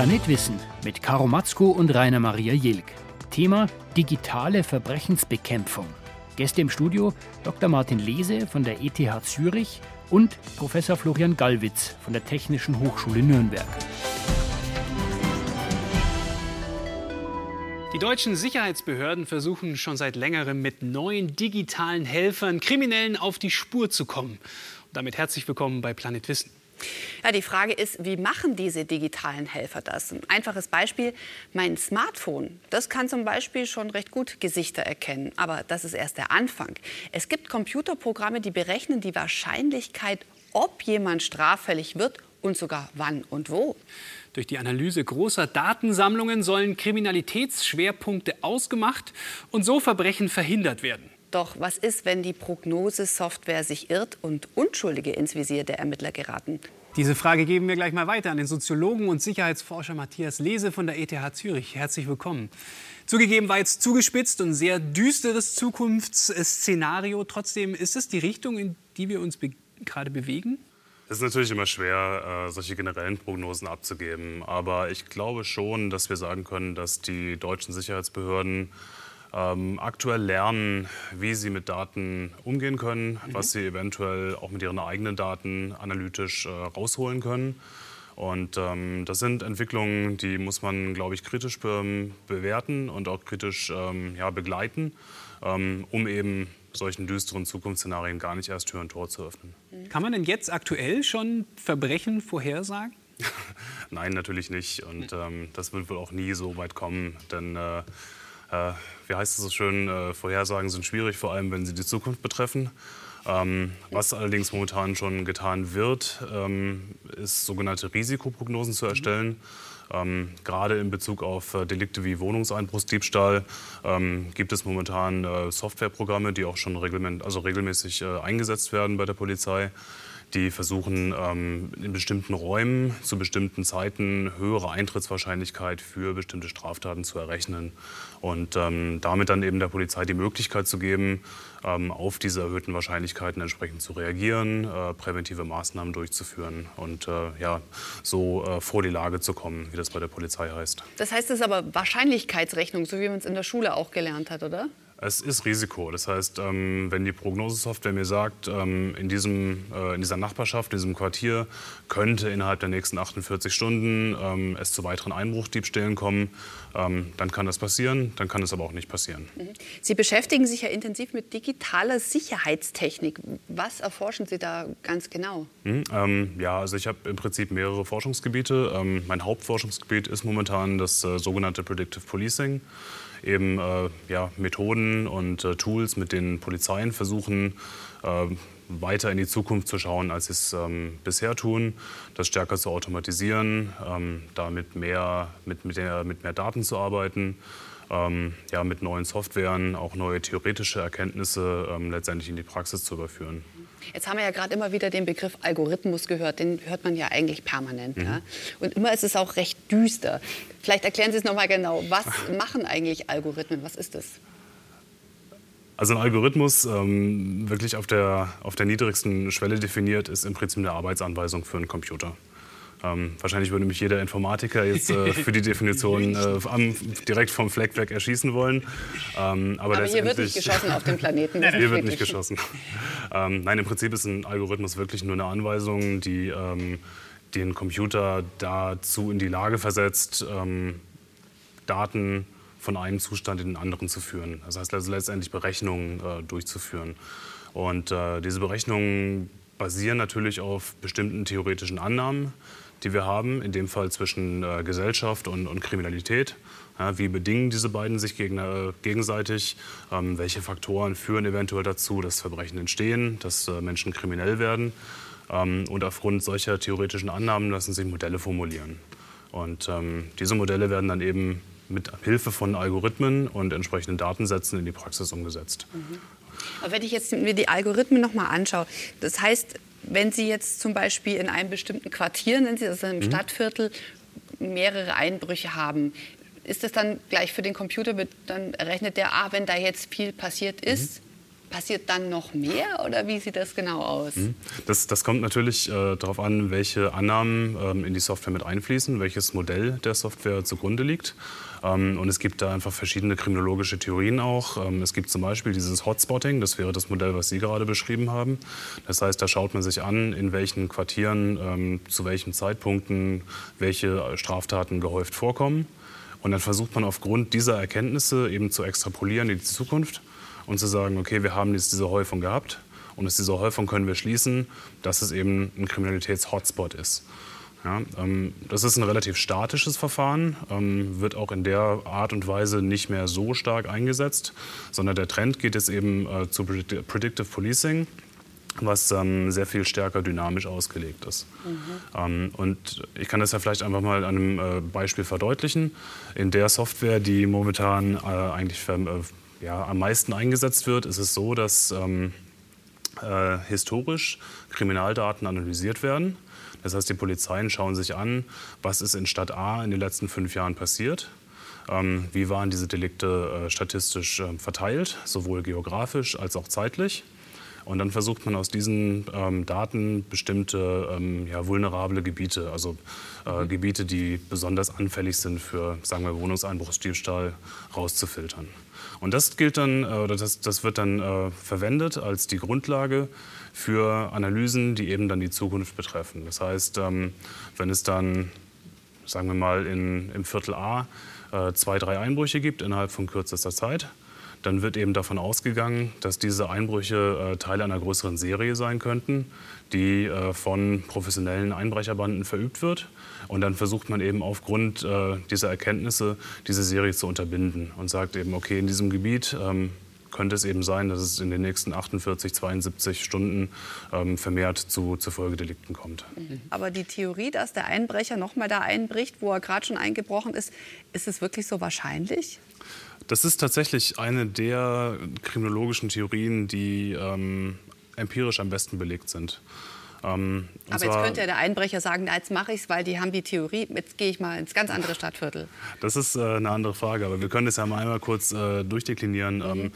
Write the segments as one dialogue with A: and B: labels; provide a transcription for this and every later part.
A: Planet Wissen mit Karo Matzko und Rainer Maria Jilk. Thema digitale Verbrechensbekämpfung. Gäste im Studio Dr. Martin Lese von der ETH Zürich und Professor Florian Gallwitz von der Technischen Hochschule Nürnberg.
B: Die deutschen Sicherheitsbehörden versuchen schon seit längerem mit neuen digitalen Helfern Kriminellen auf die Spur zu kommen. Und damit herzlich willkommen bei Planet Wissen.
C: Ja, die Frage ist, wie machen diese digitalen Helfer das? Ein einfaches Beispiel, mein Smartphone, das kann zum Beispiel schon recht gut Gesichter erkennen. Aber das ist erst der Anfang. Es gibt Computerprogramme, die berechnen die Wahrscheinlichkeit, ob jemand straffällig wird und sogar wann und wo.
B: Durch die Analyse großer Datensammlungen sollen Kriminalitätsschwerpunkte ausgemacht und so Verbrechen verhindert werden.
C: Doch was ist, wenn die Prognosesoftware sich irrt und Unschuldige ins Visier der Ermittler geraten?
B: Diese Frage geben wir gleich mal weiter an den Soziologen und Sicherheitsforscher Matthias Lese von der ETH Zürich. Herzlich willkommen. Zugegeben war jetzt zugespitzt und sehr düsteres Zukunftsszenario. Trotzdem ist es die Richtung, in die wir uns be gerade bewegen?
D: Es ist natürlich immer schwer, äh, solche generellen Prognosen abzugeben. Aber ich glaube schon, dass wir sagen können, dass die deutschen Sicherheitsbehörden ähm, aktuell lernen, wie sie mit Daten umgehen können, mhm. was sie eventuell auch mit ihren eigenen Daten analytisch äh, rausholen können. Und ähm, das sind Entwicklungen, die muss man, glaube ich, kritisch be bewerten und auch kritisch ähm, ja, begleiten, ähm, um eben solchen düsteren Zukunftsszenarien gar nicht erst Tür und Tor zu öffnen.
B: Kann man denn jetzt aktuell schon Verbrechen vorhersagen?
D: Nein, natürlich nicht. Und ähm, das wird wohl auch nie so weit kommen. Denn äh, äh, wie heißt es so schön, äh, Vorhersagen sind schwierig, vor allem wenn sie die Zukunft betreffen. Ähm, was allerdings momentan schon getan wird, ähm, ist sogenannte Risikoprognosen zu erstellen. Ähm, gerade in Bezug auf äh, Delikte wie Wohnungseinbruchsdiebstahl ähm, gibt es momentan äh, Softwareprogramme, die auch schon regelmäßig, also regelmäßig äh, eingesetzt werden bei der Polizei die versuchen ähm, in bestimmten Räumen zu bestimmten Zeiten höhere Eintrittswahrscheinlichkeit für bestimmte Straftaten zu errechnen und ähm, damit dann eben der Polizei die Möglichkeit zu geben, ähm, auf diese erhöhten Wahrscheinlichkeiten entsprechend zu reagieren, äh, präventive Maßnahmen durchzuführen und äh, ja, so äh, vor die Lage zu kommen, wie das bei der Polizei heißt.
C: Das heißt, es ist aber Wahrscheinlichkeitsrechnung, so wie man es in der Schule auch gelernt hat, oder?
D: Es ist Risiko. Das heißt, ähm, wenn die Prognosesoftware mir sagt, ähm, in, diesem, äh, in dieser Nachbarschaft, in diesem Quartier könnte innerhalb der nächsten 48 Stunden ähm, es zu weiteren Einbruchdiebstählen kommen, dann kann das passieren, dann kann es aber auch nicht passieren. Mhm.
C: Sie beschäftigen sich ja intensiv mit digitaler Sicherheitstechnik. Was erforschen Sie da ganz genau?
D: Mhm, ähm, ja, also ich habe im Prinzip mehrere Forschungsgebiete. Mein Hauptforschungsgebiet ist momentan das äh, sogenannte Predictive Policing eben äh, ja, Methoden und äh, Tools, mit denen Polizeien versuchen, äh, weiter in die Zukunft zu schauen, als sie es ähm, bisher tun, das stärker zu automatisieren, ähm, damit mehr, mit, mit, der, mit mehr Daten zu arbeiten, ähm, ja, mit neuen Softwaren auch neue theoretische Erkenntnisse ähm, letztendlich in die Praxis zu überführen.
C: Jetzt haben wir ja gerade immer wieder den Begriff Algorithmus gehört. Den hört man ja eigentlich permanent. Mhm. Ja? Und immer ist es auch recht düster. Vielleicht erklären Sie es noch mal genau. Was machen eigentlich Algorithmen? Was ist das?
D: Also ein Algorithmus, ähm, wirklich auf der, auf der niedrigsten Schwelle definiert, ist im Prinzip eine Arbeitsanweisung für einen Computer. Ähm, wahrscheinlich würde mich jeder Informatiker jetzt äh, für die Definition äh, am, direkt vom Fleck weg erschießen wollen.
C: Ähm, aber, aber hier wird nicht geschossen auf dem Planeten.
D: hier wird nicht geschossen. Ähm, nein, im Prinzip ist ein Algorithmus wirklich nur eine Anweisung, die ähm, den Computer dazu in die Lage versetzt, ähm, Daten von einem Zustand in den anderen zu führen. Das heißt also letztendlich Berechnungen äh, durchzuführen. Und äh, diese Berechnungen basieren natürlich auf bestimmten theoretischen Annahmen die wir haben, in dem Fall zwischen äh, Gesellschaft und, und Kriminalität. Ja, wie bedingen diese beiden sich gegen, äh, gegenseitig? Ähm, welche Faktoren führen eventuell dazu, dass Verbrechen entstehen, dass äh, Menschen kriminell werden? Ähm, und aufgrund solcher theoretischen Annahmen lassen sich Modelle formulieren. Und ähm, diese Modelle werden dann eben mit Hilfe von Algorithmen und entsprechenden Datensätzen in die Praxis umgesetzt. Mhm.
C: Aber wenn ich jetzt mir die Algorithmen noch mal anschaue, das heißt, wenn Sie jetzt zum Beispiel in einem bestimmten Quartier, nennen Sie das im mhm. Stadtviertel, mehrere Einbrüche haben, ist das dann gleich für den Computer, dann rechnet der, ah, wenn da jetzt viel passiert ist, mhm. Passiert dann noch mehr oder wie sieht das genau aus? Mhm.
D: Das, das kommt natürlich äh, darauf an, welche Annahmen ähm, in die Software mit einfließen, welches Modell der Software zugrunde liegt. Ähm, und es gibt da einfach verschiedene kriminologische Theorien auch. Ähm, es gibt zum Beispiel dieses Hotspotting, das wäre das Modell, was Sie gerade beschrieben haben. Das heißt, da schaut man sich an, in welchen Quartieren, ähm, zu welchen Zeitpunkten welche Straftaten gehäuft vorkommen. Und dann versucht man aufgrund dieser Erkenntnisse eben zu extrapolieren in die Zukunft und zu sagen, okay, wir haben jetzt diese Häufung gehabt und aus dieser Häufung können wir schließen, dass es eben ein Kriminalitäts-Hotspot ist. Ja, ähm, das ist ein relativ statisches Verfahren, ähm, wird auch in der Art und Weise nicht mehr so stark eingesetzt, sondern der Trend geht jetzt eben äh, zu Predictive Policing was ähm, sehr viel stärker dynamisch ausgelegt ist. Mhm. Ähm, und ich kann das ja vielleicht einfach mal an einem äh, Beispiel verdeutlichen. In der Software, die momentan äh, eigentlich für, äh, ja, am meisten eingesetzt wird, ist es so, dass ähm, äh, historisch Kriminaldaten analysiert werden das heißt, die Polizeien schauen sich an, was ist in Stadt A in den letzten fünf Jahren passiert. Ähm, wie waren diese Delikte äh, statistisch äh, verteilt, sowohl geografisch als auch zeitlich? Und dann versucht man aus diesen ähm, Daten bestimmte ähm, ja, vulnerable Gebiete, also äh, mhm. Gebiete, die besonders anfällig sind für, sagen wir, Wohnungseinbruchsdiebstahl, rauszufiltern. Und das gilt dann, äh, das, das wird dann äh, verwendet als die Grundlage für Analysen, die eben dann die Zukunft betreffen. Das heißt, ähm, wenn es dann, sagen wir mal, in, im Viertel A äh, zwei, drei Einbrüche gibt innerhalb von kürzester Zeit, dann wird eben davon ausgegangen, dass diese Einbrüche äh, Teil einer größeren Serie sein könnten, die äh, von professionellen Einbrecherbanden verübt wird. Und dann versucht man eben aufgrund äh, dieser Erkenntnisse diese Serie zu unterbinden und sagt eben, okay, in diesem Gebiet ähm, könnte es eben sein, dass es in den nächsten 48, 72 Stunden ähm, vermehrt zu, zu Folgedelikten kommt.
C: Mhm. Aber die Theorie, dass der Einbrecher noch mal da einbricht, wo er gerade schon eingebrochen ist, ist es wirklich so wahrscheinlich?
D: Das ist tatsächlich eine der kriminologischen Theorien, die ähm, empirisch am besten belegt sind.
C: Ähm, Aber jetzt könnte ja der Einbrecher sagen, jetzt mache ich es, weil die haben die Theorie, jetzt gehe ich mal ins ganz andere Stadtviertel.
D: Das ist äh, eine andere Frage, aber wir können das ja mal einmal kurz äh, durchdeklinieren. Mhm. Ähm,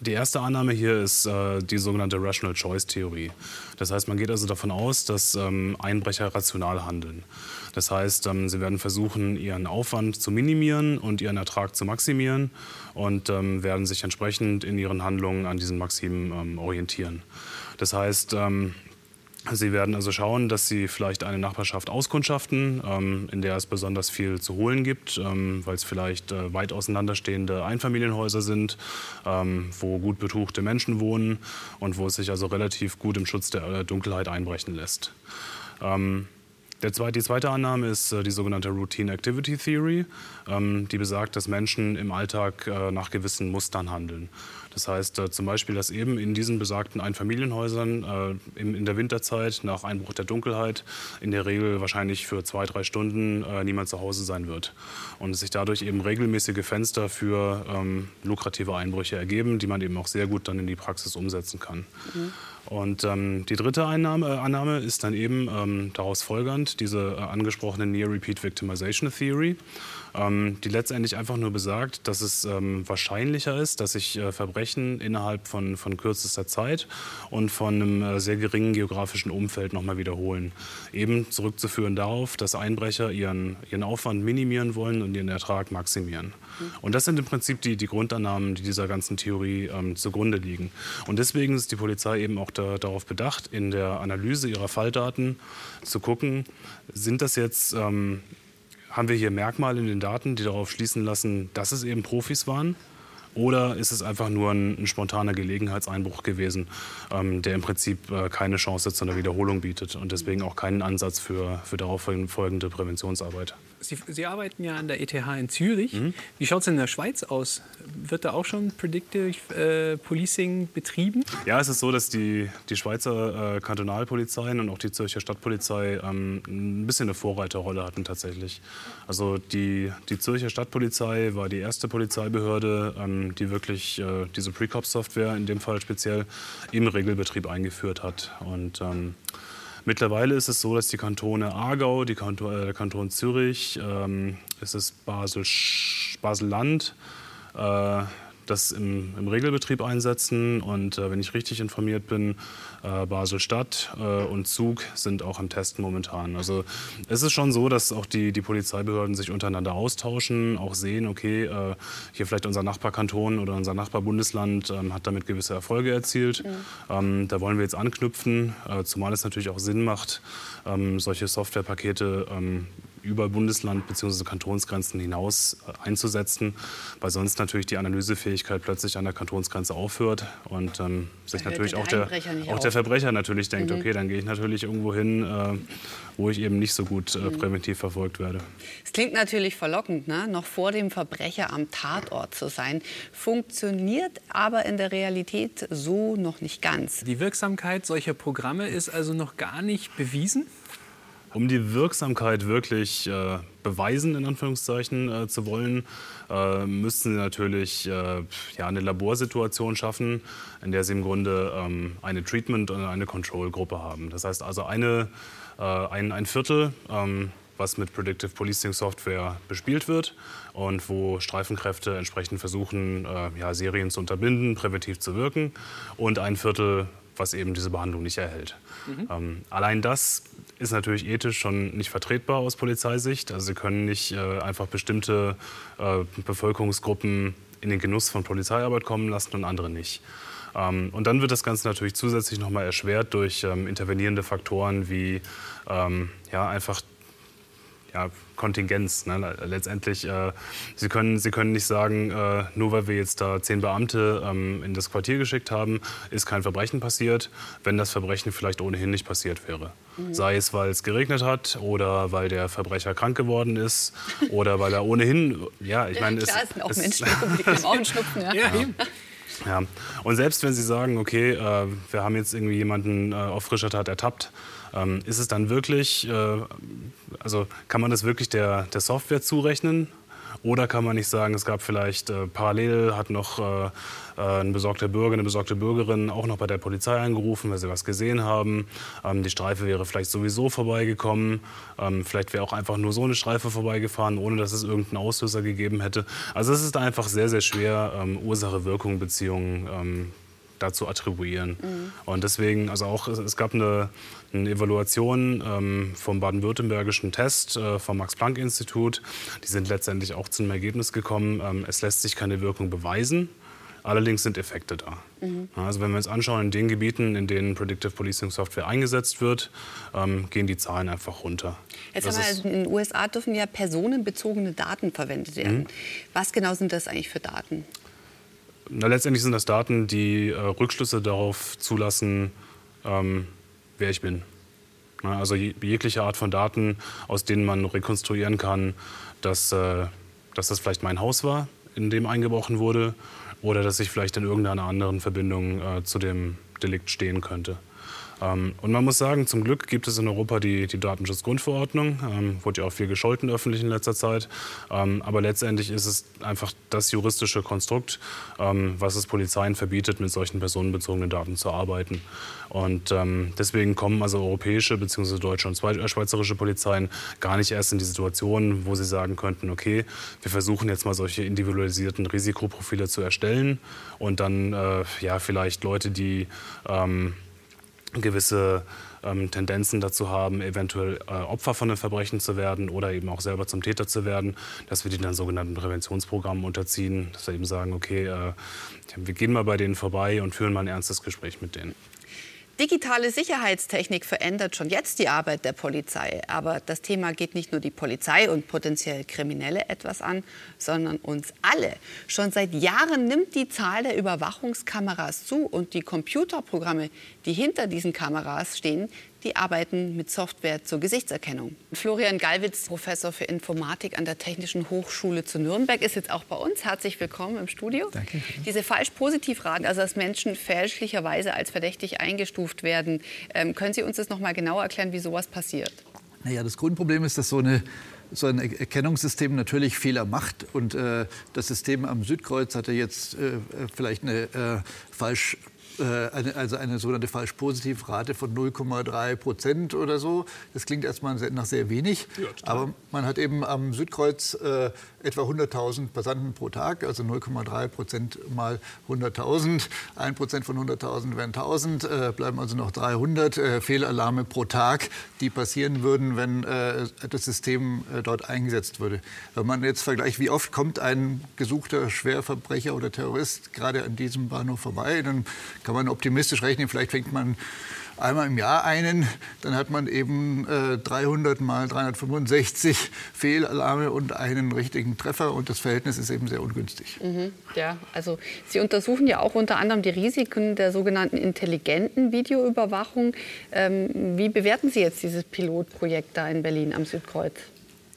D: die erste Annahme hier ist äh, die sogenannte Rational Choice Theorie. Das heißt, man geht also davon aus, dass ähm, Einbrecher rational handeln. Das heißt, ähm, sie werden versuchen, ihren Aufwand zu minimieren und ihren Ertrag zu maximieren und ähm, werden sich entsprechend in ihren Handlungen an diesen Maximen ähm, orientieren. Das heißt, ähm, Sie werden also schauen, dass Sie vielleicht eine Nachbarschaft auskundschaften, ähm, in der es besonders viel zu holen gibt, ähm, weil es vielleicht äh, weit auseinanderstehende Einfamilienhäuser sind, ähm, wo gut betuchte Menschen wohnen und wo es sich also relativ gut im Schutz der äh, Dunkelheit einbrechen lässt. Ähm, Zweite, die zweite Annahme ist äh, die sogenannte Routine Activity Theory, ähm, die besagt, dass Menschen im Alltag äh, nach gewissen Mustern handeln. Das heißt äh, zum Beispiel, dass eben in diesen besagten Einfamilienhäusern äh, in, in, der Winterzeit nach Einbruch der Dunkelheit in der Regel wahrscheinlich für zwei, drei Stunden äh, niemand zu Hause sein wird. Und sich dadurch eben regelmäßige Fenster für ähm, lukrative Einbrüche ergeben, die man eben auch sehr gut dann in die Praxis umsetzen kann. Mhm. Und ähm, die dritte Einnahme, äh, Annahme ist dann eben ähm, daraus folgernd diese äh, angesprochene Near Repeat Victimization Theory ähm, die letztendlich einfach nur besagt, dass es ähm, wahrscheinlicher ist, dass sich äh, Verbrechen innerhalb von, von kürzester Zeit und von einem äh, sehr geringen geografischen Umfeld nochmal wiederholen. Eben zurückzuführen darauf, dass Einbrecher ihren, ihren Aufwand minimieren wollen und ihren Ertrag maximieren. Und das sind im Prinzip die, die Grundannahmen, die dieser ganzen Theorie ähm, zugrunde liegen. Und deswegen ist die Polizei eben auch da, darauf bedacht, in der Analyse ihrer Falldaten zu gucken, sind das jetzt ähm, haben wir hier Merkmale in den Daten, die darauf schließen lassen, dass es eben Profis waren? Oder ist es einfach nur ein, ein spontaner Gelegenheitseinbruch gewesen, ähm, der im Prinzip äh, keine Chance zu einer Wiederholung bietet und deswegen auch keinen Ansatz für, für darauf folgende Präventionsarbeit?
B: Sie, Sie, arbeiten ja an der ETH in Zürich. Mhm. Wie schaut es in der Schweiz aus? Wird da auch schon Predictive äh, Policing betrieben?
D: Ja, es ist so, dass die, die Schweizer äh, Kantonalpolizeien und auch die Zürcher Stadtpolizei ähm, ein bisschen eine Vorreiterrolle hatten tatsächlich. Also die, die Zürcher Stadtpolizei war die erste Polizeibehörde, ähm, die wirklich äh, diese Pre-Cop-Software in dem Fall speziell im Regelbetrieb eingeführt hat. Und ähm, Mittlerweile ist es so, dass die Kantone Aargau, die Kanton, äh, der Kanton Zürich, ähm, es ist Basel, Basel-Land, äh, das im, im, Regelbetrieb einsetzen. Und äh, wenn ich richtig informiert bin, äh, Basel-Stadt äh, und Zug sind auch im Testen momentan. Also es ist schon so, dass auch die, die Polizeibehörden sich untereinander austauschen, auch sehen, okay, äh, hier vielleicht unser Nachbarkanton oder unser Nachbarbundesland ähm, hat damit gewisse Erfolge erzielt. Mhm. Ähm, da wollen wir jetzt anknüpfen, äh, zumal es natürlich auch Sinn macht, ähm, solche Softwarepakete ähm, über Bundesland bzw. Kantonsgrenzen hinaus äh, einzusetzen, weil sonst natürlich die Analysefähigkeit plötzlich an der Kantonsgrenze aufhört und ähm, sich natürlich der auch, der, auch der Verbrecher natürlich denkt, mhm. okay, dann gehe ich natürlich irgendwo hin, äh, wo ich eben nicht so gut äh, mhm. präventiv verfolgt werde.
C: Es klingt natürlich verlockend, ne? noch vor dem Verbrecher am Tatort zu sein, funktioniert aber in der Realität so noch nicht ganz.
B: Die Wirksamkeit solcher Programme ist also noch gar nicht bewiesen?
D: Um die Wirksamkeit wirklich äh, beweisen, in Anführungszeichen, äh, zu wollen, äh, müssten sie natürlich äh, ja, eine Laborsituation schaffen, in der sie im Grunde ähm, eine Treatment- und eine Control-Gruppe haben. Das heißt also eine, äh, ein, ein Viertel, ähm, was mit Predictive Policing Software bespielt wird und wo Streifenkräfte entsprechend versuchen, äh, ja, Serien zu unterbinden, präventiv zu wirken und ein Viertel, was eben diese Behandlung nicht erhält. Mhm. Ähm, allein das ist natürlich ethisch schon nicht vertretbar aus Polizeisicht. Also Sie können nicht äh, einfach bestimmte äh, Bevölkerungsgruppen in den Genuss von Polizeiarbeit kommen lassen und andere nicht. Ähm, und dann wird das Ganze natürlich zusätzlich noch mal erschwert durch ähm, intervenierende Faktoren wie ähm, ja, einfach ja, Kontingenz. Ne? Letztendlich, äh, Sie, können, Sie können nicht sagen, äh, nur weil wir jetzt da zehn Beamte ähm, in das Quartier geschickt haben, ist kein Verbrechen passiert, wenn das Verbrechen vielleicht ohnehin nicht passiert wäre. Mhm. Sei es, weil es geregnet hat oder weil der Verbrecher krank geworden ist oder weil er ohnehin, ja, ich meine,
C: ja, es sind auch es, Menschen, die auch schnupfen. Ja. ja.
D: Ja, und selbst wenn Sie sagen, okay, äh, wir haben jetzt irgendwie jemanden äh, auf frischer Tat ertappt, ähm, ist es dann wirklich, äh, also kann man das wirklich der, der Software zurechnen? Oder kann man nicht sagen, es gab vielleicht äh, parallel, hat noch äh, äh, ein besorgter Bürger, eine besorgte Bürgerin auch noch bei der Polizei angerufen, weil sie was gesehen haben. Ähm, die Streife wäre vielleicht sowieso vorbeigekommen. Ähm, vielleicht wäre auch einfach nur so eine Streife vorbeigefahren, ohne dass es irgendeinen Auslöser gegeben hätte. Also es ist einfach sehr, sehr schwer, ähm, Ursache-Wirkung-Beziehungen ähm, dazu attribuieren. Mhm. Und deswegen, also auch, es gab eine, eine Evaluation ähm, vom baden-württembergischen Test äh, vom Max-Planck-Institut. Die sind letztendlich auch zu einem Ergebnis gekommen, ähm, es lässt sich keine Wirkung beweisen. Allerdings sind Effekte da. Mhm. Also wenn wir uns anschauen, in den Gebieten, in denen Predictive Policing Software eingesetzt wird, ähm, gehen die Zahlen einfach runter.
C: Jetzt haben wir, also in den USA dürfen ja personenbezogene Daten verwendet werden. Mhm. Was genau sind das eigentlich für Daten?
D: Na, letztendlich sind das Daten, die äh, Rückschlüsse darauf zulassen, ähm, wer ich bin. Na, also jegliche Art von Daten, aus denen man rekonstruieren kann, dass, äh, dass das vielleicht mein Haus war, in dem eingebrochen wurde, oder dass ich vielleicht in irgendeiner anderen Verbindung äh, zu dem Delikt stehen könnte. Ähm, und man muss sagen, zum Glück gibt es in Europa die, die Datenschutzgrundverordnung. Ähm, wurde ja auch viel gescholten öffentlich in letzter Zeit. Ähm, aber letztendlich ist es einfach das juristische Konstrukt, ähm, was es Polizeien verbietet, mit solchen personenbezogenen Daten zu arbeiten. Und ähm, deswegen kommen also europäische bzw. deutsche und äh, schweizerische Polizeien gar nicht erst in die Situation, wo sie sagen könnten, okay, wir versuchen jetzt mal solche individualisierten Risikoprofile zu erstellen und dann äh, ja vielleicht Leute, die ähm, gewisse ähm, Tendenzen dazu haben, eventuell äh, Opfer von einem Verbrechen zu werden oder eben auch selber zum Täter zu werden, dass wir die dann sogenannten Präventionsprogrammen unterziehen, dass wir eben sagen, okay, äh, wir gehen mal bei denen vorbei und führen mal ein ernstes Gespräch mit denen.
C: Digitale Sicherheitstechnik verändert schon jetzt die Arbeit der Polizei. Aber das Thema geht nicht nur die Polizei und potenziell Kriminelle etwas an, sondern uns alle. Schon seit Jahren nimmt die Zahl der Überwachungskameras zu und die Computerprogramme, die hinter diesen Kameras stehen, die arbeiten mit Software zur Gesichtserkennung. Florian Gallwitz, Professor für Informatik an der Technischen Hochschule zu Nürnberg, ist jetzt auch bei uns. Herzlich willkommen im Studio.
E: Danke.
C: Diese Falsch-Positiv-Raten, also dass Menschen fälschlicherweise als verdächtig eingestuft werden, ähm, können Sie uns das noch mal genauer erklären, wie sowas passiert?
E: Naja, das Grundproblem ist, dass so eine so ein Erkennungssystem natürlich Fehler macht. Und äh, das System am Südkreuz hatte jetzt äh, vielleicht eine äh, falsch äh, eine, also eine sogenannte Falsch-Positiv-Rate von 0,3 Prozent oder so. Das klingt erstmal nach sehr wenig, ja, aber man hat eben am Südkreuz äh, etwa 100.000 Passanten pro Tag, also 0,3 Prozent mal 100.000. Ein Prozent von 100.000 wären 1.000, äh, bleiben also noch 300 äh, Fehlalarme pro Tag, die passieren würden, wenn äh, das System äh, dort eingesetzt würde. Wenn man jetzt vergleicht, wie oft kommt ein gesuchter Schwerverbrecher oder Terrorist gerade an diesem Bahnhof vorbei, dann kann man optimistisch rechnen, vielleicht fängt man einmal im Jahr einen, dann hat man eben äh, 300 mal 365 Fehlalarme und einen richtigen Treffer und das Verhältnis ist eben sehr ungünstig.
C: Mhm, ja, also Sie untersuchen ja auch unter anderem die Risiken der sogenannten intelligenten Videoüberwachung. Ähm, wie bewerten Sie jetzt dieses Pilotprojekt da in Berlin am Südkreuz?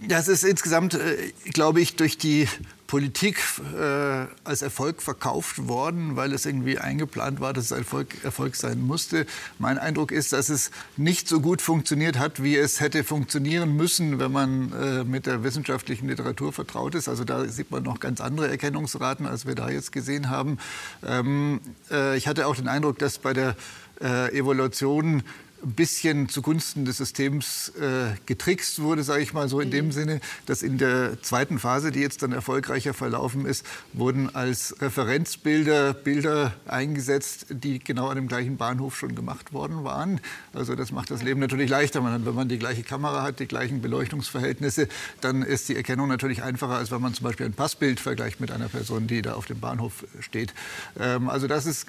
E: Das ist insgesamt, äh, glaube ich, durch die Politik äh, als Erfolg verkauft worden, weil es irgendwie eingeplant war, dass es Erfolg, Erfolg sein musste. Mein Eindruck ist, dass es nicht so gut funktioniert hat, wie es hätte funktionieren müssen, wenn man äh, mit der wissenschaftlichen Literatur vertraut ist. Also da sieht man noch ganz andere Erkennungsraten, als wir da jetzt gesehen haben. Ähm, äh, ich hatte auch den Eindruck, dass bei der äh, Evaluation ein bisschen zugunsten des Systems äh, getrickst wurde, sage ich mal so in mhm. dem Sinne, dass in der zweiten Phase, die jetzt dann erfolgreicher verlaufen ist, wurden als Referenzbilder Bilder eingesetzt, die genau an dem gleichen Bahnhof schon gemacht worden waren. Also das macht das Leben natürlich leichter. Man, wenn man die gleiche Kamera hat, die gleichen Beleuchtungsverhältnisse, dann ist die Erkennung natürlich einfacher, als wenn man zum Beispiel ein Passbild vergleicht mit einer Person, die da auf dem Bahnhof steht. Ähm, also das ist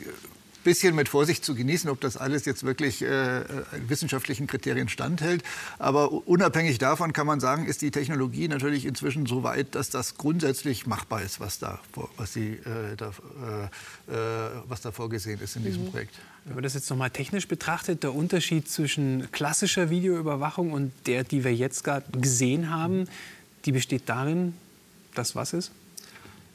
E: bisschen mit Vorsicht zu genießen, ob das alles jetzt wirklich äh, wissenschaftlichen Kriterien standhält. Aber unabhängig davon kann man sagen, ist die Technologie natürlich inzwischen so weit, dass das grundsätzlich machbar ist, was da, was die, äh, da, äh, äh, was da vorgesehen ist in diesem mhm. Projekt.
B: Wenn man das jetzt noch mal technisch betrachtet, der Unterschied zwischen klassischer Videoüberwachung und der, die wir jetzt gerade gesehen haben, die besteht darin, dass was ist?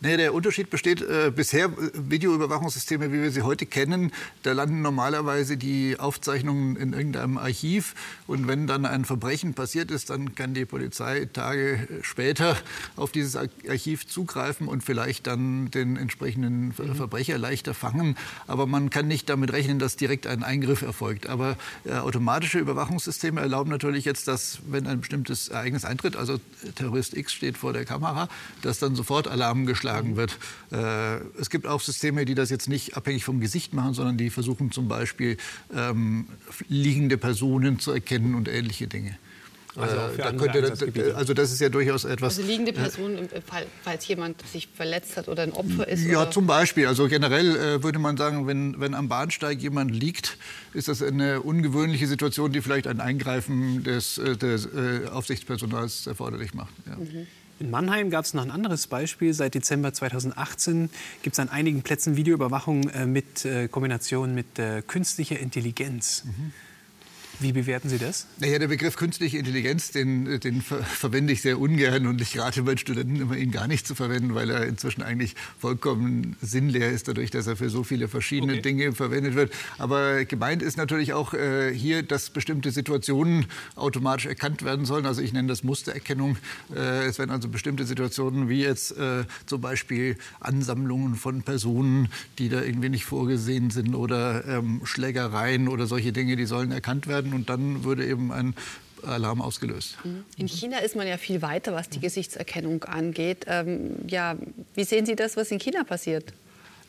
E: Nee, der Unterschied besteht äh, bisher, äh, Videoüberwachungssysteme, wie wir sie heute kennen, da landen normalerweise die Aufzeichnungen in irgendeinem Archiv. Und wenn dann ein Verbrechen passiert ist, dann kann die Polizei Tage später auf dieses Archiv zugreifen und vielleicht dann den entsprechenden mhm. Verbrecher leichter fangen. Aber man kann nicht damit rechnen, dass direkt ein Eingriff erfolgt. Aber äh, automatische Überwachungssysteme erlauben natürlich jetzt, dass, wenn ein bestimmtes Ereignis eintritt, also Terrorist X steht vor der Kamera, dass dann sofort Alarm geschlagen geschlagen wird. Äh, es gibt auch Systeme, die das jetzt nicht abhängig vom Gesicht machen, sondern die versuchen zum Beispiel ähm, liegende Personen zu erkennen und ähnliche Dinge. Also, äh, da könnte, also das ist ja durchaus etwas.
C: Also liegende Personen, Fall, falls jemand sich verletzt hat oder ein Opfer ist?
E: Ja,
C: oder?
E: zum Beispiel. Also generell äh, würde man sagen, wenn, wenn am Bahnsteig jemand liegt, ist das eine ungewöhnliche Situation, die vielleicht ein Eingreifen des, äh, des äh, Aufsichtspersonals erforderlich macht. Ja. Mhm.
B: In Mannheim gab es noch ein anderes Beispiel. Seit Dezember 2018 gibt es an einigen Plätzen Videoüberwachung äh, mit äh, Kombination mit äh, künstlicher Intelligenz. Mhm. Wie bewerten Sie das?
E: Naja, der Begriff künstliche Intelligenz, den, den ver verwende ich sehr ungern und ich rate meinen Studenten immer, ihn gar nicht zu verwenden, weil er inzwischen eigentlich vollkommen sinnleer ist, dadurch, dass er für so viele verschiedene okay. Dinge verwendet wird. Aber gemeint ist natürlich auch äh, hier, dass bestimmte Situationen automatisch erkannt werden sollen. Also ich nenne das Mustererkennung. Äh, es werden also bestimmte Situationen wie jetzt äh, zum Beispiel Ansammlungen von Personen, die da irgendwie nicht vorgesehen sind oder ähm, Schlägereien oder solche Dinge, die sollen erkannt werden werden und dann würde eben ein Alarm ausgelöst. Mhm.
C: In China ist man ja viel weiter, was die Gesichtserkennung angeht. Ähm, ja, wie sehen Sie das, was in China passiert?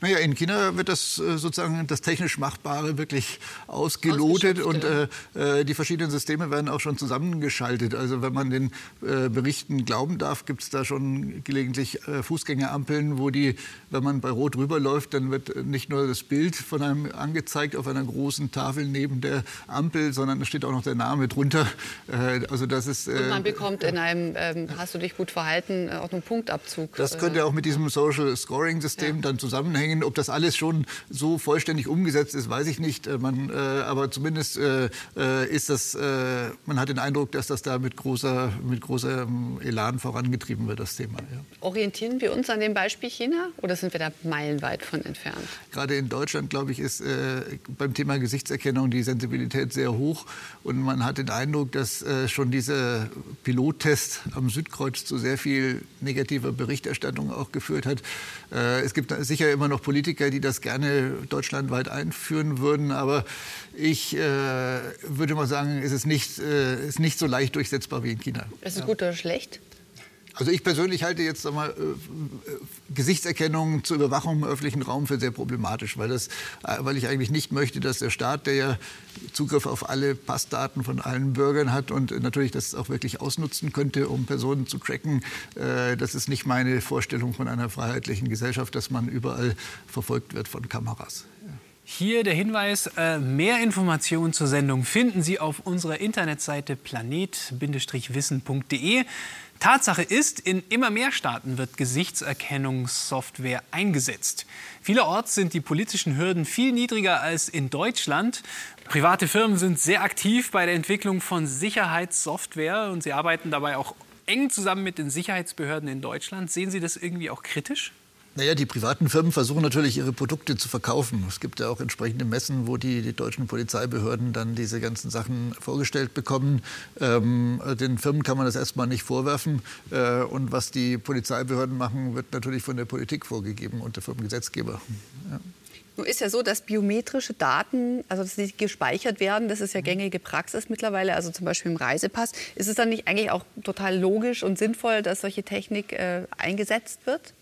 E: Naja, in China wird das äh, sozusagen das technisch Machbare wirklich ausgelotet und äh, äh, die verschiedenen Systeme werden auch schon zusammengeschaltet. Also wenn man den äh, Berichten glauben darf, gibt es da schon gelegentlich äh, Fußgängerampeln, wo die, wenn man bei Rot rüberläuft, dann wird nicht nur das Bild von einem angezeigt auf einer großen Tafel neben der Ampel, sondern da steht auch noch der Name drunter.
C: Äh, also das ist, und man bekommt in einem ähm, Hast du dich gut verhalten auch einen Punktabzug.
E: Das könnte auch mit diesem Social Scoring System ja. dann zusammenhängen zusammenhängen. Ob das alles schon so vollständig umgesetzt ist, weiß ich nicht. Äh, man, äh, aber zumindest äh, äh, ist das, äh, man hat den Eindruck, dass das da mit großer, mit großem Elan vorangetrieben wird, das Thema. Ja.
C: Orientieren wir uns an dem Beispiel China oder sind wir da meilenweit von entfernt?
E: Gerade in Deutschland, glaube ich, ist äh, beim Thema Gesichtserkennung die Sensibilität sehr hoch. Und man hat den Eindruck, dass schon dieser Pilottest am Südkreuz zu sehr viel negativer Berichterstattung auch geführt hat. Es gibt sicher immer noch noch Politiker, die das gerne deutschlandweit einführen würden. Aber ich äh, würde mal sagen, es ist nicht, äh, ist nicht so leicht durchsetzbar wie in China.
C: Ist es gut oder schlecht?
E: Also ich persönlich halte jetzt mal, äh, Gesichtserkennung zur Überwachung im öffentlichen Raum für sehr problematisch, weil, das, äh, weil ich eigentlich nicht möchte, dass der Staat, der ja Zugriff auf alle Passdaten von allen Bürgern hat und natürlich das auch wirklich ausnutzen könnte, um Personen zu tracken, äh, das ist nicht meine Vorstellung von einer freiheitlichen Gesellschaft, dass man überall verfolgt wird von Kameras.
B: Hier der Hinweis, äh, mehr Informationen zur Sendung finden Sie auf unserer Internetseite planet-wissen.de. Tatsache ist, in immer mehr Staaten wird Gesichtserkennungssoftware eingesetzt. Vielerorts sind die politischen Hürden viel niedriger als in Deutschland. Private Firmen sind sehr aktiv bei der Entwicklung von Sicherheitssoftware und sie arbeiten dabei auch eng zusammen mit den Sicherheitsbehörden in Deutschland. Sehen Sie das irgendwie auch kritisch?
E: Naja, die privaten Firmen versuchen natürlich, ihre Produkte zu verkaufen. Es gibt ja auch entsprechende Messen, wo die, die deutschen Polizeibehörden dann diese ganzen Sachen vorgestellt bekommen. Ähm, den Firmen kann man das erstmal nicht vorwerfen. Äh, und was die Polizeibehörden machen, wird natürlich von der Politik vorgegeben und vom Gesetzgeber.
C: Ja. Nun ist ja so, dass biometrische Daten, also dass die gespeichert werden, das ist ja gängige Praxis mittlerweile, also zum Beispiel im Reisepass. Ist es dann nicht eigentlich auch total logisch und sinnvoll, dass solche Technik äh, eingesetzt wird?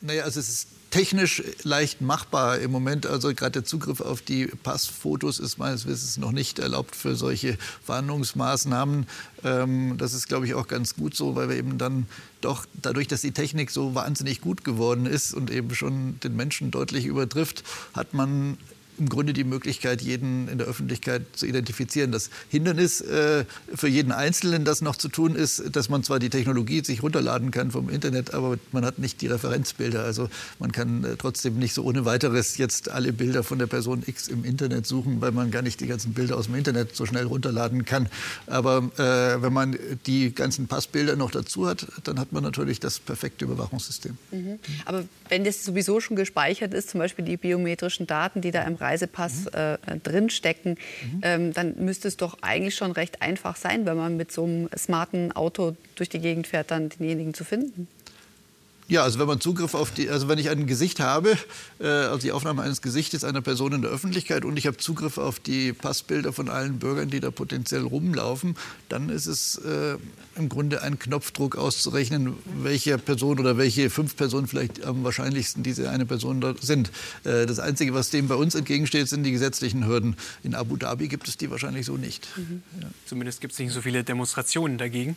E: Naja, also es ist technisch leicht machbar im Moment. Also gerade der Zugriff auf die Passfotos ist meines Wissens noch nicht erlaubt für solche Warnungsmaßnahmen. Ähm, das ist, glaube ich, auch ganz gut so, weil wir eben dann doch dadurch, dass die Technik so wahnsinnig gut geworden ist und eben schon den Menschen deutlich übertrifft, hat man im Grunde die Möglichkeit, jeden in der Öffentlichkeit zu identifizieren. Das Hindernis äh, für jeden Einzelnen, das noch zu tun ist, dass man zwar die Technologie sich runterladen kann vom Internet, aber man hat nicht die Referenzbilder. Also man kann äh, trotzdem nicht so ohne weiteres jetzt alle Bilder von der Person X im Internet suchen, weil man gar nicht die ganzen Bilder aus dem Internet so schnell runterladen kann. Aber äh, wenn man die ganzen Passbilder noch dazu hat, dann hat man natürlich das perfekte Überwachungssystem. Mhm.
C: Aber wenn das sowieso schon gespeichert ist, zum Beispiel die biometrischen Daten, die da im Reisepass mhm. äh, drinstecken, mhm. ähm, dann müsste es doch eigentlich schon recht einfach sein, wenn man mit so einem smarten Auto durch die Gegend fährt, dann denjenigen zu finden.
E: Ja, also wenn man Zugriff auf die, also wenn ich ein Gesicht habe, äh, also die Aufnahme eines Gesichtes einer Person in der Öffentlichkeit und ich habe Zugriff auf die Passbilder von allen Bürgern, die da potenziell rumlaufen, dann ist es äh, im Grunde ein Knopfdruck auszurechnen, welche Person oder welche fünf Personen vielleicht am wahrscheinlichsten diese eine Person dort sind. Äh, das Einzige, was dem bei uns entgegensteht, sind die gesetzlichen Hürden. In Abu Dhabi gibt es die wahrscheinlich so nicht.
B: Mhm. Ja. Zumindest gibt es nicht so viele Demonstrationen dagegen.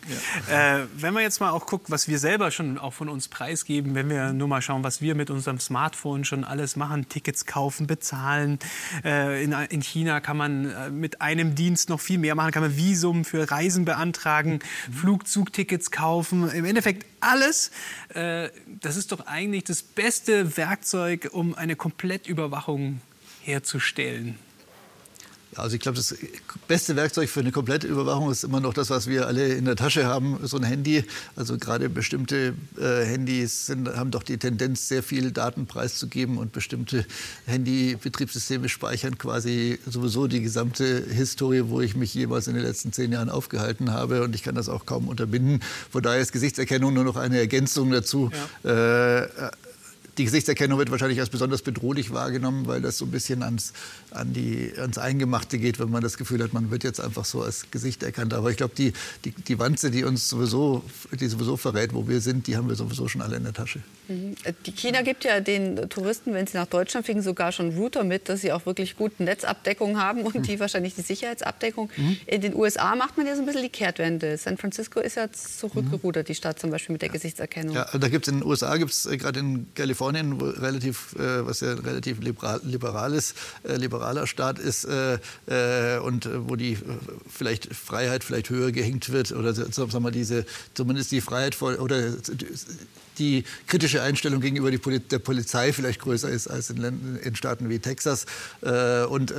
B: Ja. Äh, wenn man jetzt mal auch guckt, was wir selber schon auch von uns preisgeben, preisgeben, wenn wir nur mal schauen, was wir mit unserem Smartphone schon alles machen. Tickets kaufen, bezahlen. Äh, in, in, China kann man äh, mit einem Dienst noch viel mehr machen. Kann man Visum für Reisen beantragen, mhm. Flugzugtickets kaufen. Im Endeffekt alles. Äh, das ist doch eigentlich das beste Werkzeug, um eine Komplettüberwachung herzustellen.
E: Also ich glaube, das beste Werkzeug für eine komplette Überwachung ist immer noch das, was wir alle in der Tasche haben, so ein Handy. Also gerade bestimmte äh, Handys sind, haben doch die Tendenz, sehr viel Daten preiszugeben und bestimmte Handybetriebssysteme speichern quasi sowieso die gesamte Historie, wo ich mich jeweils in den letzten zehn Jahren aufgehalten habe und ich kann das auch kaum unterbinden. Von daher ist Gesichtserkennung nur noch eine Ergänzung dazu. Ja. Äh, die Gesichtserkennung wird wahrscheinlich als besonders bedrohlich wahrgenommen, weil das so ein bisschen ans, an die, ans Eingemachte geht, wenn man das Gefühl hat, man wird jetzt einfach so als Gesicht erkannt. Aber ich glaube, die, die, die Wanze, die uns sowieso, die sowieso verrät, wo wir sind, die haben wir sowieso schon alle in der Tasche.
C: Mhm. Die China gibt ja den Touristen, wenn sie nach Deutschland fliegen, sogar schon Router mit, dass sie auch wirklich gute Netzabdeckung haben und mhm. die wahrscheinlich die Sicherheitsabdeckung. Mhm. In den USA macht man ja so ein bisschen die Kehrtwende. San Francisco ist ja zurückgerudert, die Stadt zum Beispiel mit der Gesichtserkennung.
E: Ja, da gibt es in den USA, gibt es äh, gerade in Kalifornien, Kalifornien, relativ, äh, was ja ein relativ liberal, liberales, äh, liberaler Staat ist äh, äh, und äh, wo die vielleicht Freiheit vielleicht höher gehängt wird oder sagen wir diese, zumindest die Freiheit voll, oder die kritische Einstellung gegenüber der Polizei vielleicht größer ist als in, in Staaten wie Texas. und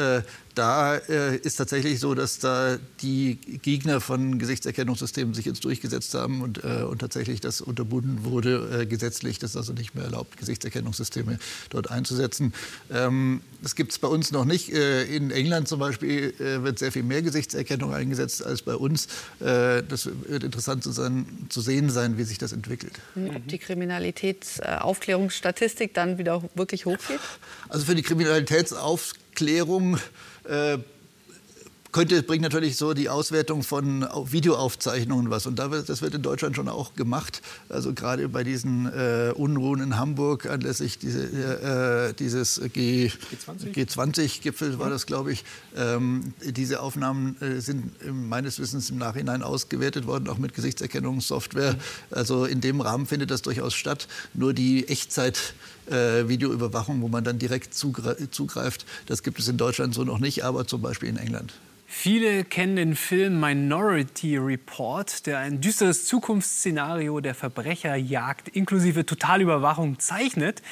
E: da äh, ist tatsächlich so, dass da die Gegner von Gesichtserkennungssystemen sich jetzt durchgesetzt haben und, äh, und tatsächlich das unterbunden wurde äh, gesetzlich. Das ist also nicht mehr erlaubt, Gesichtserkennungssysteme dort einzusetzen. Ähm, das gibt es bei uns noch nicht. Äh, in England zum Beispiel äh, wird sehr viel mehr Gesichtserkennung eingesetzt als bei uns. Äh, das wird interessant zu, sein, zu sehen sein, wie sich das entwickelt.
C: Die Kriminalitätsaufklärungsstatistik dann wieder wirklich hochgeht?
E: Also für die Kriminalitätsaufklärung äh, könnte, bringt natürlich so die Auswertung von Videoaufzeichnungen was. Und das wird in Deutschland schon auch gemacht. Also gerade bei diesen äh, Unruhen in Hamburg anlässlich diese, äh, dieses G, G20-Gipfel war das, glaube ich. Ähm, diese Aufnahmen äh, sind meines Wissens im Nachhinein ausgewertet worden, auch mit Gesichtserkennungssoftware. Also in dem Rahmen findet das durchaus statt. Nur die Echtzeit äh, Videoüberwachung, wo man dann direkt zugreift. Das gibt es in Deutschland so noch nicht, aber zum Beispiel in England.
B: Viele kennen den Film Minority Report, der ein düsteres Zukunftsszenario der Verbrecherjagd inklusive Totalüberwachung zeichnet.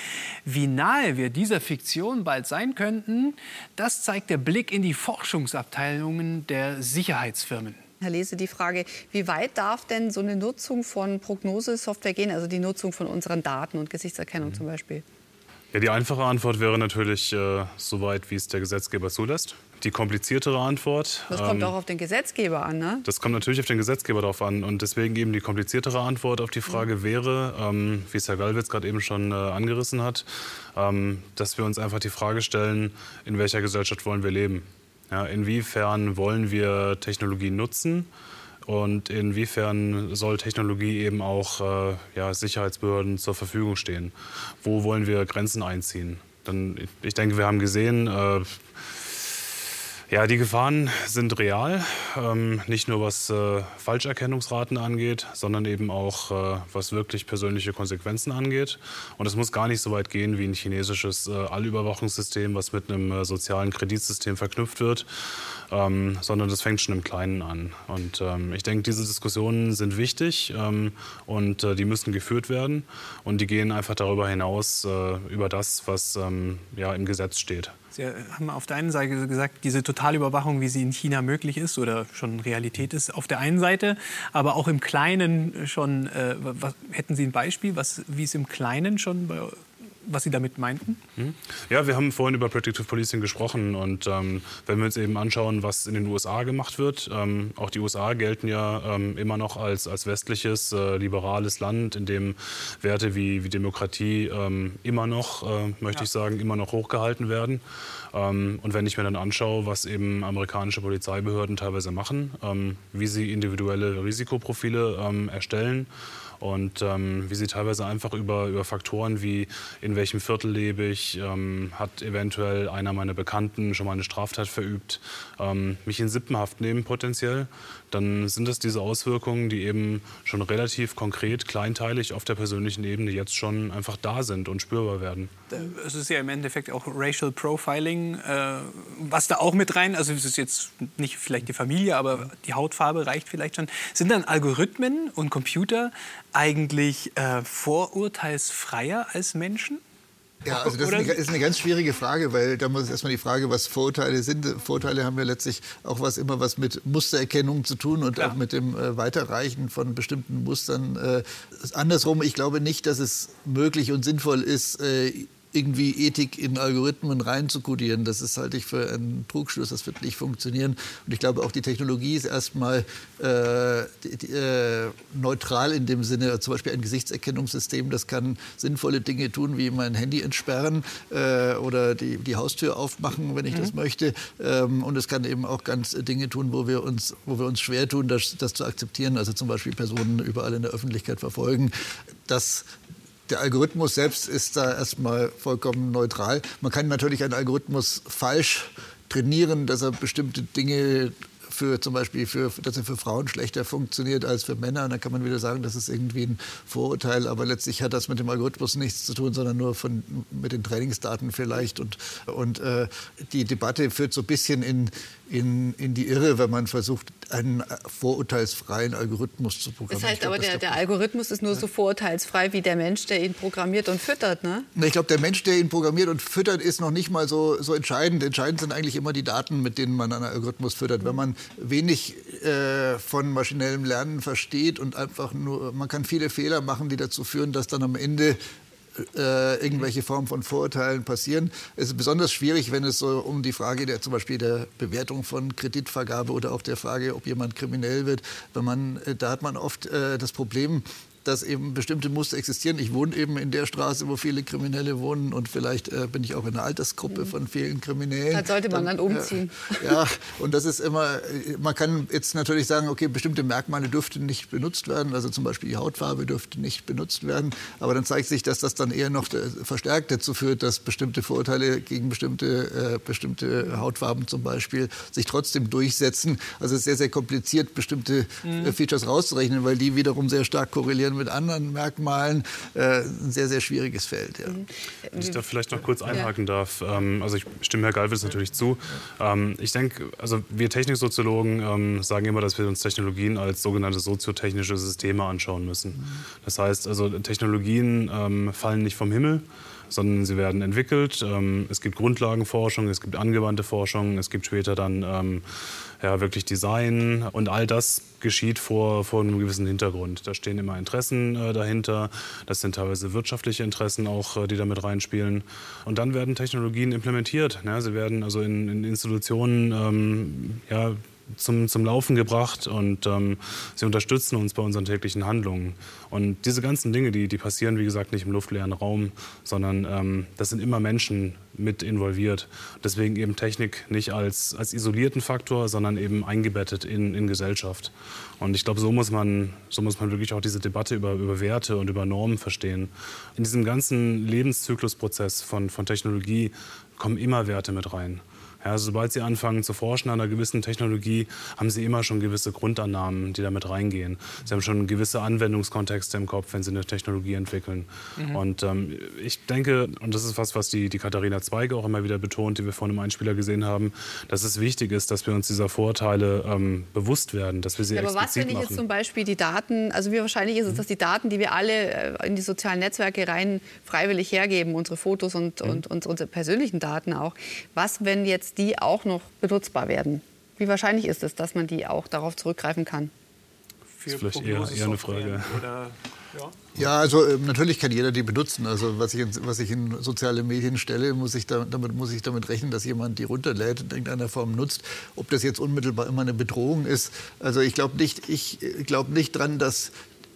B: Wie nahe wir dieser Fiktion bald sein könnten, das zeigt der Blick in die Forschungsabteilungen der Sicherheitsfirmen.
C: Herr Lese, die Frage, wie weit darf denn so eine Nutzung von Prognosesoftware gehen, also die Nutzung von unseren Daten und Gesichtserkennung mhm. zum Beispiel?
D: Ja, die einfache Antwort wäre natürlich äh, so weit, wie es der Gesetzgeber zulässt. Die kompliziertere Antwort.
C: Das kommt ähm, auch auf den Gesetzgeber an, ne?
D: Das kommt natürlich auf den Gesetzgeber darauf an. Und deswegen eben die kompliziertere Antwort auf die Frage mhm. wäre, ähm, wie es Herr Gallwitz gerade eben schon äh, angerissen hat, ähm, dass wir uns einfach die Frage stellen, in welcher Gesellschaft wollen wir leben? Ja, inwiefern wollen wir Technologie nutzen und inwiefern soll Technologie eben auch äh, ja, Sicherheitsbehörden zur Verfügung stehen? Wo wollen wir Grenzen einziehen? Dann, ich denke, wir haben gesehen, äh, ja, die Gefahren sind real, ähm, nicht nur was äh, Falscherkennungsraten angeht, sondern eben auch äh, was wirklich persönliche Konsequenzen angeht. Und es muss gar nicht so weit gehen wie ein chinesisches äh, Allüberwachungssystem, was mit einem äh, sozialen Kreditsystem verknüpft wird, ähm, sondern das fängt schon im Kleinen an. Und ähm, ich denke, diese Diskussionen sind wichtig ähm, und äh, die müssen geführt werden und die gehen einfach darüber hinaus, äh, über das, was ähm, ja, im Gesetz steht.
B: Sie haben auf der einen Seite gesagt, diese Totalüberwachung, wie sie in China möglich ist oder schon Realität ist, auf der einen Seite, aber auch im Kleinen schon, äh, was, hätten Sie ein Beispiel, was, wie es im Kleinen schon bei was Sie damit meinten?
D: Hm? Ja, wir haben vorhin über Predictive Policing gesprochen. Und ähm, wenn wir uns eben anschauen, was in den USA gemacht wird, ähm, auch die USA gelten ja ähm, immer noch als, als westliches, äh, liberales Land, in dem Werte wie, wie Demokratie ähm, immer noch, äh, möchte ja. ich sagen, immer noch hochgehalten werden. Ähm, und wenn ich mir dann anschaue, was eben amerikanische Polizeibehörden teilweise machen, ähm, wie sie individuelle Risikoprofile erstellen, und ähm, wie sie teilweise einfach über, über Faktoren wie in welchem Viertel lebe ich, ähm, hat eventuell einer meiner Bekannten schon mal eine Straftat verübt, ähm, mich in Sippenhaft nehmen potenziell, dann sind das diese Auswirkungen, die eben schon relativ konkret, kleinteilig auf der persönlichen Ebene jetzt schon einfach da sind und spürbar werden.
B: Es ist ja im Endeffekt auch Racial Profiling, äh, was da auch mit rein, also es ist jetzt nicht vielleicht die Familie, aber die Hautfarbe reicht vielleicht schon. Sind dann Algorithmen und Computer eigentlich äh, vorurteilsfreier als Menschen?
E: Ja, also das ist eine, ist eine, ganz schwierige Frage, weil da muss erstmal die Frage, was Vorurteile sind. Vorurteile haben ja letztlich auch was immer was mit Mustererkennung zu tun und Klar. auch mit dem äh, Weiterreichen von bestimmten Mustern. Äh, andersrum, ich glaube nicht, dass es möglich und sinnvoll ist, äh, irgendwie Ethik in Algorithmen reinzukodieren. Das ist halte ich für einen Trugschluss, das wird nicht funktionieren. Und ich glaube auch die Technologie ist erstmal äh, äh, neutral in dem Sinne, zum Beispiel ein Gesichtserkennungssystem, das kann sinnvolle Dinge tun, wie mein Handy entsperren äh, oder die, die Haustür aufmachen, wenn ich mhm. das möchte. Ähm, und es kann eben auch ganz Dinge tun, wo wir uns, wo wir uns schwer tun, das, das zu akzeptieren. Also zum Beispiel Personen überall in der Öffentlichkeit verfolgen. Das der Algorithmus selbst ist da erstmal vollkommen neutral. Man kann natürlich einen Algorithmus falsch trainieren, dass er bestimmte Dinge für zum Beispiel für, dass er für Frauen schlechter funktioniert als für Männer. Und dann kann man wieder sagen, das ist irgendwie ein Vorurteil. Aber letztlich hat das mit dem Algorithmus nichts zu tun, sondern nur von, mit den Trainingsdaten vielleicht. Und, und äh, die Debatte führt so ein bisschen in, in, in die Irre, wenn man versucht, einen vorurteilsfreien Algorithmus zu programmieren.
C: Das heißt glaub, aber, der, der, Algorithmus ist nur so vorurteilsfrei wie der Mensch, der ihn programmiert und füttert, ne?
E: Ich glaube, der Mensch, der ihn programmiert und füttert, ist noch nicht mal so, so entscheidend. Entscheidend sind eigentlich immer die Daten, mit denen man einen Algorithmus füttert. Wenn man wenig äh, von maschinellem Lernen versteht und einfach nur, man kann viele Fehler machen, die dazu führen, dass dann am Ende äh, irgendwelche Formen von Vorurteilen passieren. Es ist besonders schwierig, wenn es so um die Frage der zum Beispiel der Bewertung von Kreditvergabe oder auch der Frage, ob jemand kriminell wird, wenn man, äh, da hat man oft äh, das Problem, dass eben bestimmte Muster existieren. Ich wohne eben in der Straße, wo viele Kriminelle wohnen und vielleicht äh, bin ich auch in einer Altersgruppe von vielen Kriminellen.
C: Da sollte man dann, dann umziehen.
E: Äh, ja, und das ist immer, man kann jetzt natürlich sagen, okay, bestimmte Merkmale dürften nicht benutzt werden, also zum Beispiel die Hautfarbe dürfte nicht benutzt werden, aber dann zeigt sich, dass das dann eher noch verstärkt dazu führt, dass bestimmte Vorurteile gegen bestimmte, äh, bestimmte Hautfarben zum Beispiel sich trotzdem durchsetzen. Also es ist sehr, sehr kompliziert, bestimmte mhm. Features rauszurechnen, weil die wiederum sehr stark korrelieren mit anderen Merkmalen äh, ein sehr, sehr schwieriges Feld. Ja.
D: Wenn ich da vielleicht noch kurz einhaken ja. darf. Ähm, also ich stimme Herr Galwitz natürlich zu. Ähm, ich denke, also wir Techniksoziologen ähm, sagen immer, dass wir uns Technologien als sogenannte soziotechnische Systeme anschauen müssen. Das heißt, also Technologien ähm, fallen nicht vom Himmel, sondern sie werden entwickelt. Ähm, es gibt Grundlagenforschung, es gibt angewandte Forschung, es gibt später dann ähm, ja, wirklich Design und all das geschieht vor, vor einem gewissen Hintergrund. Da stehen immer Interessen äh, dahinter, das sind teilweise wirtschaftliche Interessen auch, äh, die damit reinspielen. Und dann werden Technologien implementiert. Ne? Sie werden also in, in Institutionen ähm, ja, zum, zum Laufen gebracht und ähm, sie unterstützen uns bei unseren täglichen Handlungen. Und diese ganzen Dinge, die, die passieren, wie gesagt, nicht im luftleeren Raum, sondern ähm, das sind immer Menschen mit involviert. Deswegen eben Technik nicht als, als isolierten Faktor, sondern eben eingebettet in, in Gesellschaft. Und ich glaube, so muss man, so muss man wirklich auch diese Debatte über, über Werte und über Normen verstehen. In diesem ganzen Lebenszyklusprozess von, von Technologie kommen immer Werte mit rein. Ja, sobald Sie anfangen zu forschen an einer gewissen Technologie, haben Sie immer schon gewisse Grundannahmen, die damit reingehen. Sie haben schon gewisse Anwendungskontexte im Kopf, wenn Sie eine Technologie entwickeln. Mhm. Und ähm, ich denke, und das ist was, was die, die Katharina Zweige auch immer wieder betont, die wir vorhin im Einspieler gesehen haben, dass es wichtig ist, dass wir uns dieser Vorteile ähm, bewusst werden, dass wir sie ja,
C: Aber was, wenn ich jetzt zum Beispiel die Daten, also wie wahrscheinlich ist es, mhm. dass die Daten, die wir alle äh, in die sozialen Netzwerke rein freiwillig hergeben, unsere Fotos und, mhm. und, und unsere persönlichen Daten auch, was, wenn jetzt die auch noch benutzbar werden? Wie wahrscheinlich ist es, dass man die auch darauf zurückgreifen kann?
D: Das ist vielleicht eher, eher eine Frage. Oder,
E: ja. ja. also äh, natürlich kann jeder die benutzen. Also was ich, in, was ich in soziale Medien stelle, muss ich da, damit, muss ich damit rechnen, dass jemand die runterlädt und in irgendeiner Form nutzt. Ob das jetzt unmittelbar immer eine Bedrohung ist. Also ich glaube nicht, ich glaube nicht dran, dass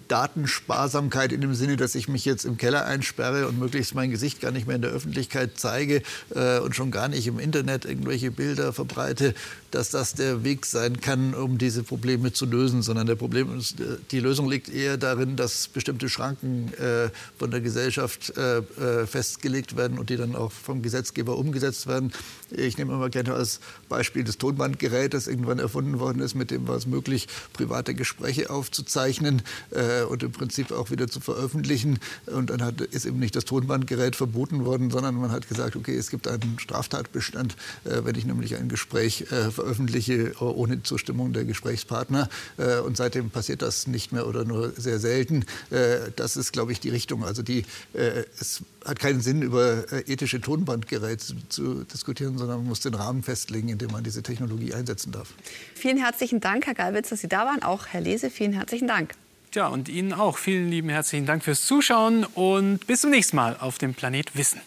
E: Datensparsamkeit in dem Sinne, dass ich mich jetzt im Keller einsperre und möglichst mein Gesicht gar nicht mehr in der Öffentlichkeit zeige äh, und schon gar nicht im Internet irgendwelche Bilder verbreite, dass das der Weg sein kann, um diese Probleme zu lösen, sondern der Problem ist, äh, die Lösung liegt eher darin, dass bestimmte Schranken äh, von der Gesellschaft äh, äh, festgelegt werden und die dann auch vom Gesetzgeber umgesetzt werden. Ich nehme immer gerne als Beispiel das Tonbandgerät, das irgendwann erfunden worden ist, mit dem war es möglich, private Gespräche aufzuzeichnen äh, und im Prinzip auch wieder zu veröffentlichen. Und dann hat, ist eben nicht das Tonbandgerät verboten worden, sondern man hat gesagt, okay, es gibt einen Straftatbestand, wenn ich nämlich ein Gespräch veröffentliche veröffentliche äh, ohne Zustimmung der Gesprächspartner. Äh, und seitdem passiert das nicht mehr oder nur sehr selten. Äh, das ist, glaube ich, die Richtung. Also die, es hat keinen Sinn, über ethische Tonbandgeräte zu diskutieren, sondern man muss den Rahmen festlegen, in dem man diese Technologie einsetzen darf.
C: Vielen herzlichen Dank, Herr Galwitz, dass Sie da waren. Auch Herr Lese, vielen herzlichen Dank.
B: Ja, und Ihnen auch vielen lieben herzlichen Dank fürs Zuschauen und bis zum nächsten Mal auf dem Planet Wissen.